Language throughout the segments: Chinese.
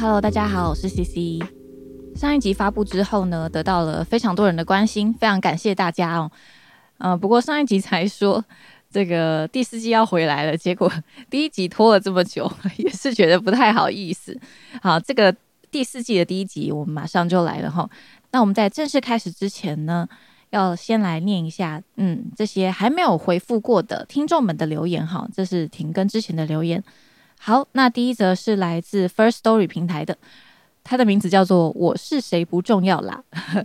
Hello，大家好，我是 CC。上一集发布之后呢，得到了非常多人的关心，非常感谢大家哦。嗯，不过上一集才说这个第四季要回来了，结果第一集拖了这么久，也是觉得不太好意思。好，这个第四季的第一集我们马上就来了哈。那我们在正式开始之前呢，要先来念一下，嗯，这些还没有回复过的听众们的留言哈，这是停更之前的留言。好，那第一则是来自 First Story 平台的，他的名字叫做“我是谁不重要啦”，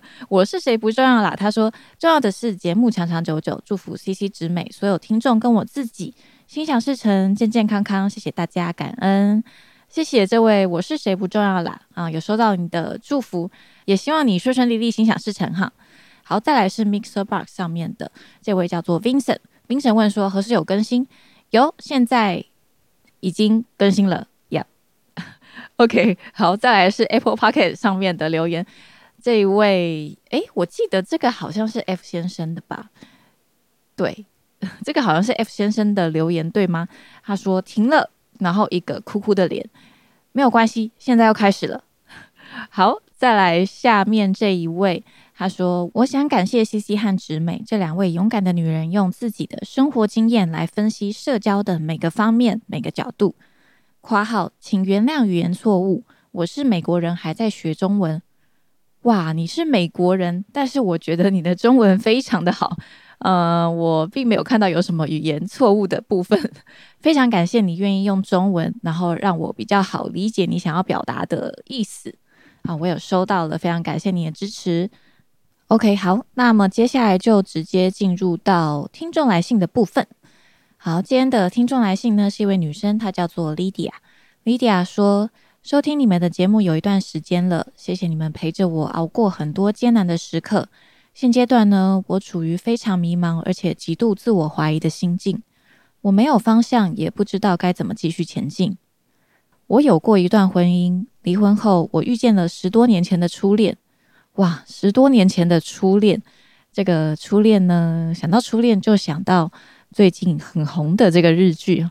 我是谁不重要啦。他说，重要的是节目长长久久，祝福 CC 直美所有听众跟我自己心想事成，健健康康。谢谢大家，感恩，谢谢这位我是谁不重要啦啊，有收到你的祝福，也希望你顺顺利利，心想事成哈。好，再来是 Mixer Box 上面的这位叫做 Vincent，Vincent 问说何时有更新？有，现在。已经更新了呀。OK，好，再来是 Apple Pocket 上面的留言。这一位，哎，我记得这个好像是 F 先生的吧？对，这个好像是 F 先生的留言，对吗？他说停了，然后一个哭哭的脸。没有关系，现在要开始了。好，再来下面这一位。他说：“我想感谢西西和直美这两位勇敢的女人，用自己的生活经验来分析社交的每个方面、每个角度。”（括号，请原谅语言错误，我是美国人，还在学中文。）哇，你是美国人，但是我觉得你的中文非常的好。呃，我并没有看到有什么语言错误的部分。非常感谢你愿意用中文，然后让我比较好理解你想要表达的意思。啊，我有收到了，非常感谢你的支持。OK，好，那么接下来就直接进入到听众来信的部分。好，今天的听众来信呢是一位女生，她叫做 Lydia。Lydia 说：“收听你们的节目有一段时间了，谢谢你们陪着我熬过很多艰难的时刻。现阶段呢，我处于非常迷茫而且极度自我怀疑的心境，我没有方向，也不知道该怎么继续前进。我有过一段婚姻，离婚后我遇见了十多年前的初恋。”哇，十多年前的初恋，这个初恋呢，想到初恋就想到最近很红的这个日剧，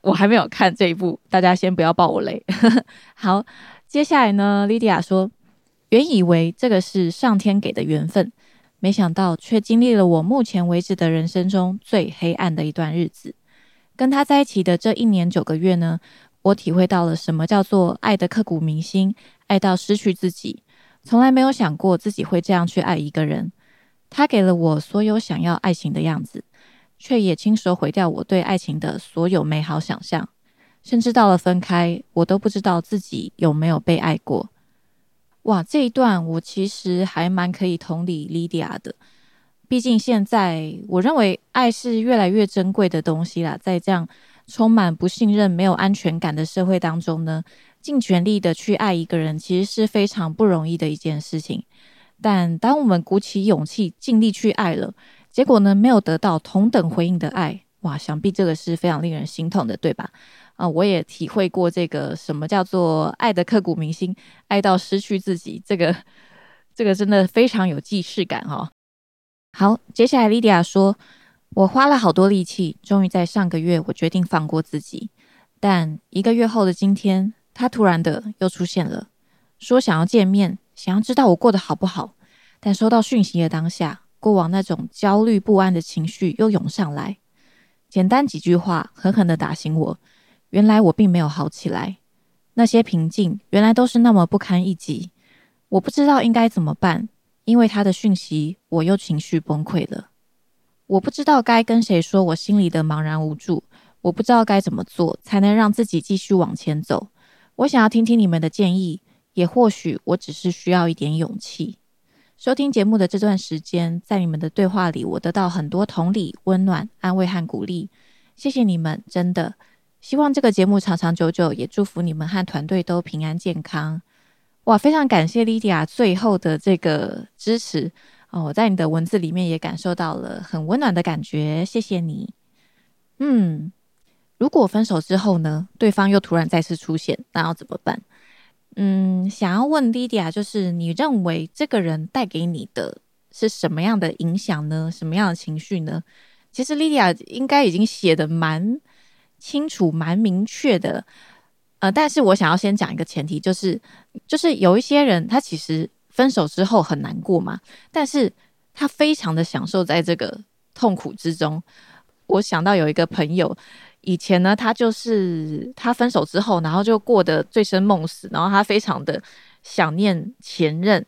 我还没有看这一部，大家先不要爆我雷。好，接下来呢，莉迪亚说，原以为这个是上天给的缘分，没想到却经历了我目前为止的人生中最黑暗的一段日子。跟他在一起的这一年九个月呢，我体会到了什么叫做爱的刻骨铭心，爱到失去自己。从来没有想过自己会这样去爱一个人，他给了我所有想要爱情的样子，却也亲手毁掉我对爱情的所有美好想象。甚至到了分开，我都不知道自己有没有被爱过。哇，这一段我其实还蛮可以同理莉迪亚的，毕竟现在我认为爱是越来越珍贵的东西啦，在这样充满不信任、没有安全感的社会当中呢。尽全力的去爱一个人，其实是非常不容易的一件事情。但当我们鼓起勇气，尽力去爱了，结果呢，没有得到同等回应的爱，哇，想必这个是非常令人心痛的，对吧？啊，我也体会过这个什么叫做爱的刻骨铭心，爱到失去自己，这个这个真的非常有既视感哈。好，接下来莉迪亚说：“我花了好多力气，终于在上个月，我决定放过自己。但一个月后的今天。”他突然的又出现了，说想要见面，想要知道我过得好不好。但收到讯息的当下，过往那种焦虑不安的情绪又涌上来。简单几句话，狠狠的打醒我，原来我并没有好起来。那些平静，原来都是那么不堪一击。我不知道应该怎么办，因为他的讯息，我又情绪崩溃了。我不知道该跟谁说我心里的茫然无助，我不知道该怎么做才能让自己继续往前走。我想要听听你们的建议，也或许我只是需要一点勇气。收听节目的这段时间，在你们的对话里，我得到很多同理、温暖、安慰和鼓励。谢谢你们，真的希望这个节目长长久久，也祝福你们和团队都平安健康。哇，非常感谢莉迪亚最后的这个支持哦！我在你的文字里面也感受到了很温暖的感觉，谢谢你。嗯。如果分手之后呢，对方又突然再次出现，那要怎么办？嗯，想要问莉迪亚，就是你认为这个人带给你的是什么样的影响呢？什么样的情绪呢？其实莉迪亚应该已经写的蛮清楚、蛮明确的。呃，但是我想要先讲一个前提，就是就是有一些人他其实分手之后很难过嘛，但是他非常的享受在这个痛苦之中。我想到有一个朋友，以前呢，他就是他分手之后，然后就过得醉生梦死，然后他非常的想念前任。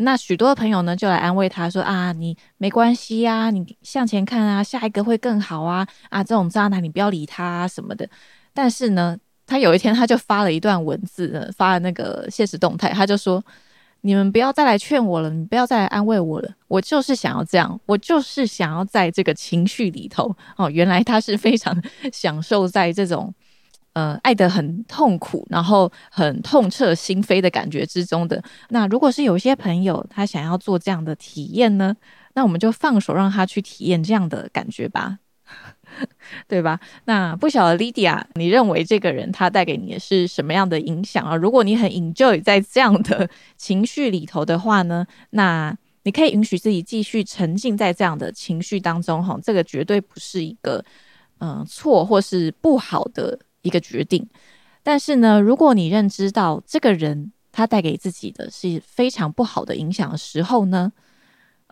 那许多的朋友呢，就来安慰他说：“啊，你没关系呀，你向前看啊，下一个会更好啊！啊，这种渣男你不要理他啊什么的。”但是呢，他有一天他就发了一段文字，发了那个现实动态，他就说：“你们不要再来劝我了，你不要再来安慰我了，我就是想要这样，我就是想要在这个情绪里头哦。原来他是非常享受在这种。”呃，爱得很痛苦，然后很痛彻心扉的感觉之中的。那如果是有些朋友他想要做这样的体验呢，那我们就放手让他去体验这样的感觉吧，对吧？那不晓得 Lydia，你认为这个人他带给你的是什么样的影响啊？如果你很 enjoy 在这样的情绪里头的话呢，那你可以允许自己继续沉浸在这样的情绪当中哈。这个绝对不是一个嗯错或是不好的。一个决定，但是呢，如果你认知到这个人他带给自己的是非常不好的影响的时候呢，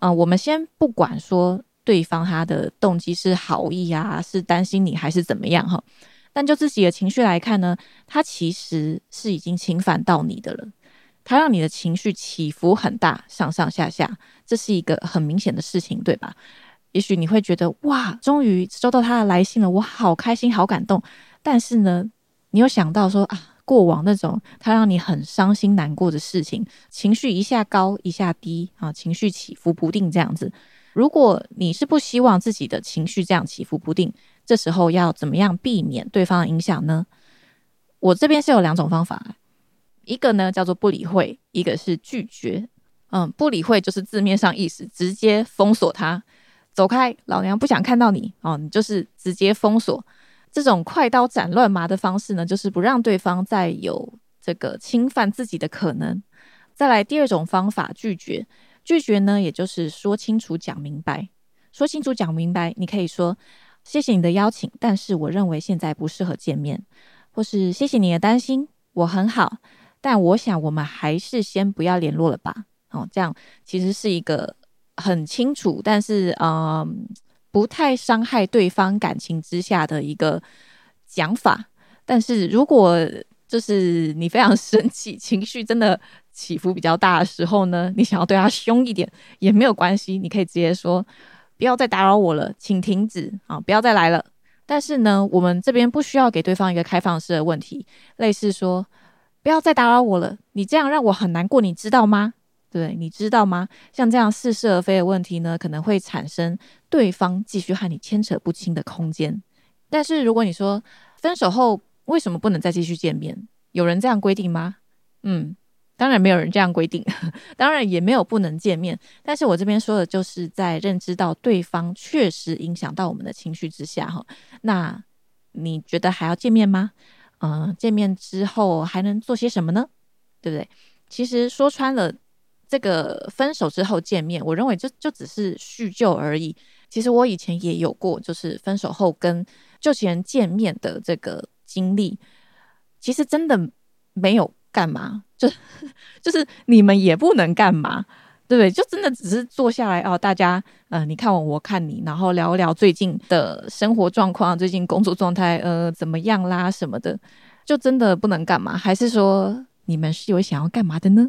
嗯，我们先不管说对方他的动机是好意啊，是担心你还是怎么样哈，但就自己的情绪来看呢，他其实是已经侵犯到你的了，他让你的情绪起伏很大，上上下下，这是一个很明显的事情，对吧？也许你会觉得哇，终于收到他的来信了，我好开心，好感动。但是呢，你有想到说啊，过往那种他让你很伤心难过的事情，情绪一下高一下低啊，情绪起伏不定这样子。如果你是不希望自己的情绪这样起伏不定，这时候要怎么样避免对方的影响呢？我这边是有两种方法，一个呢叫做不理会，一个是拒绝。嗯，不理会就是字面上意思，直接封锁他，走开，老娘不想看到你哦，你就是直接封锁。这种快刀斩乱麻的方式呢，就是不让对方再有这个侵犯自己的可能。再来第二种方法，拒绝。拒绝呢，也就是说清楚、讲明白。说清楚、讲明白，你可以说：“谢谢你的邀请，但是我认为现在不适合见面。”或是“谢谢你的担心，我很好，但我想我们还是先不要联络了吧。”哦，这样其实是一个很清楚，但是嗯。不太伤害对方感情之下的一个讲法，但是如果就是你非常生气，情绪真的起伏比较大的时候呢，你想要对他凶一点也没有关系，你可以直接说不要再打扰我了，请停止啊，不要再来了。但是呢，我们这边不需要给对方一个开放式的问题，类似说不要再打扰我了，你这样让我很难过，你知道吗？对，你知道吗？像这样似是而非的问题呢，可能会产生对方继续和你牵扯不清的空间。但是如果你说分手后为什么不能再继续见面？有人这样规定吗？嗯，当然没有人这样规定，当然也没有不能见面。但是我这边说的就是在认知到对方确实影响到我们的情绪之下，哈，那你觉得还要见面吗？嗯，见面之后还能做些什么呢？对不对？其实说穿了。这个分手之后见面，我认为就就只是叙旧而已。其实我以前也有过，就是分手后跟旧情人见面的这个经历。其实真的没有干嘛，就 就是你们也不能干嘛，对不对？就真的只是坐下来哦，大家呃，你看我，我看你，然后聊一聊最近的生活状况，最近工作状态呃怎么样啦什么的，就真的不能干嘛？还是说你们是有想要干嘛的呢？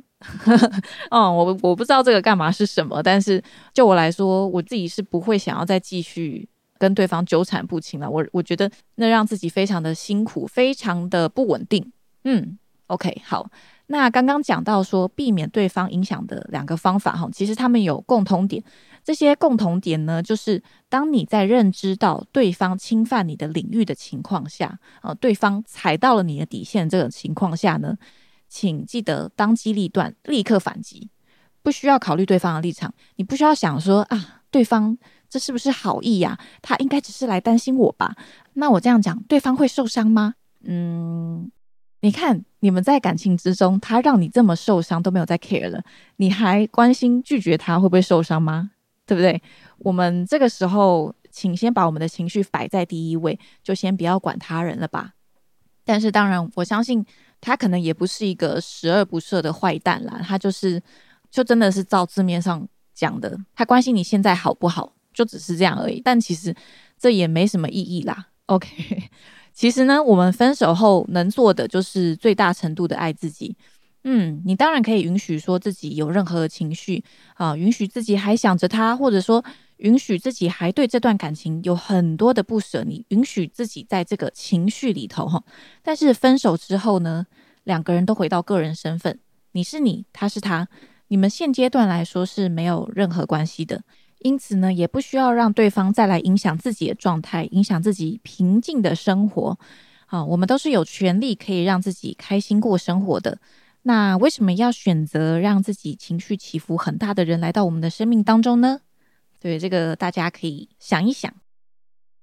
哦，我我不知道这个干嘛是什么，但是就我来说，我自己是不会想要再继续跟对方纠缠不清了。我我觉得那让自己非常的辛苦，非常的不稳定。嗯，OK，好。那刚刚讲到说避免对方影响的两个方法哈，其实他们有共同点。这些共同点呢，就是当你在认知到对方侵犯你的领域的情况下，呃，对方踩到了你的底线这种情况下呢。请记得当机立断，立刻反击，不需要考虑对方的立场。你不需要想说啊，对方这是不是好意呀？他应该只是来担心我吧？那我这样讲，对方会受伤吗？嗯，你看你们在感情之中，他让你这么受伤都没有再 care 了，你还关心拒绝他会不会受伤吗？对不对？我们这个时候，请先把我们的情绪摆在第一位，就先不要管他人了吧。但是当然，我相信他可能也不是一个十恶不赦的坏蛋啦，他就是就真的是照字面上讲的，他关心你现在好不好，就只是这样而已。但其实这也没什么意义啦。OK，其实呢，我们分手后能做的就是最大程度的爱自己。嗯，你当然可以允许说自己有任何的情绪啊，允许自己还想着他，或者说允许自己还对这段感情有很多的不舍。你允许自己在这个情绪里头哈，但是分手之后呢，两个人都回到个人身份，你是你，他是他，你们现阶段来说是没有任何关系的，因此呢，也不需要让对方再来影响自己的状态，影响自己平静的生活。好，我们都是有权利可以让自己开心过生活的。那为什么要选择让自己情绪起伏很大的人来到我们的生命当中呢？对这个大家可以想一想。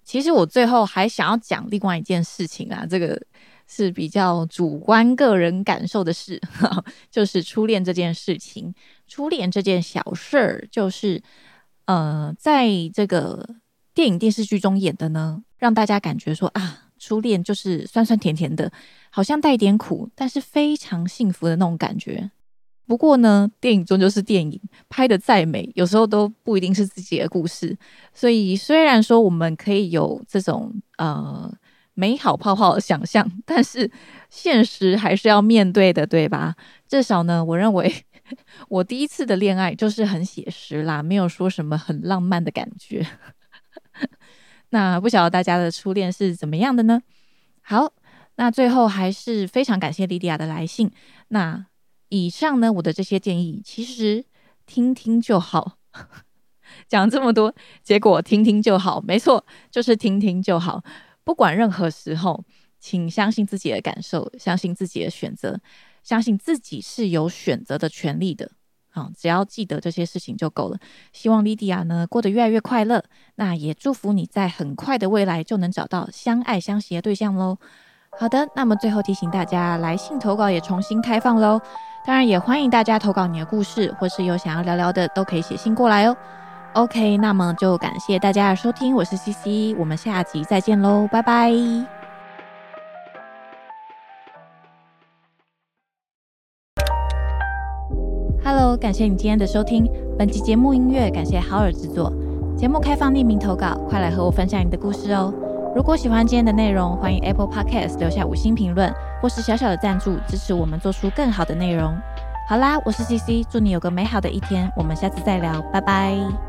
其实我最后还想要讲另外一件事情啊，这个是比较主观个人感受的事，就是初恋这件事情。初恋这件小事儿，就是呃，在这个电影电视剧中演的呢，让大家感觉说啊。初恋就是酸酸甜甜的，好像带点苦，但是非常幸福的那种感觉。不过呢，电影终究是电影，拍的再美，有时候都不一定是自己的故事。所以虽然说我们可以有这种呃美好泡泡的想象，但是现实还是要面对的，对吧？至少呢，我认为 我第一次的恋爱就是很写实啦，没有说什么很浪漫的感觉。那不晓得大家的初恋是怎么样的呢？好，那最后还是非常感谢莉迪亚的来信。那以上呢，我的这些建议其实听听就好，讲这么多，结果听听就好，没错，就是听听就好。不管任何时候，请相信自己的感受，相信自己的选择，相信自己是有选择的权利的。好，只要记得这些事情就够了。希望莉迪亚呢过得越来越快乐。那也祝福你在很快的未来就能找到相爱相惜的对象喽。好的，那么最后提醒大家，来信投稿也重新开放喽。当然也欢迎大家投稿你的故事，或是有想要聊聊的，都可以写信过来哦。OK，那么就感谢大家的收听，我是 CC，我们下集再见喽，拜拜。感谢你今天的收听。本期节目音乐感谢好尔制作。节目开放匿名投稿，快来和我分享你的故事哦。如果喜欢今天的内容，欢迎 Apple Podcast 留下五星评论，或是小小的赞助，支持我们做出更好的内容。好啦，我是 CC，祝你有个美好的一天。我们下次再聊，拜拜。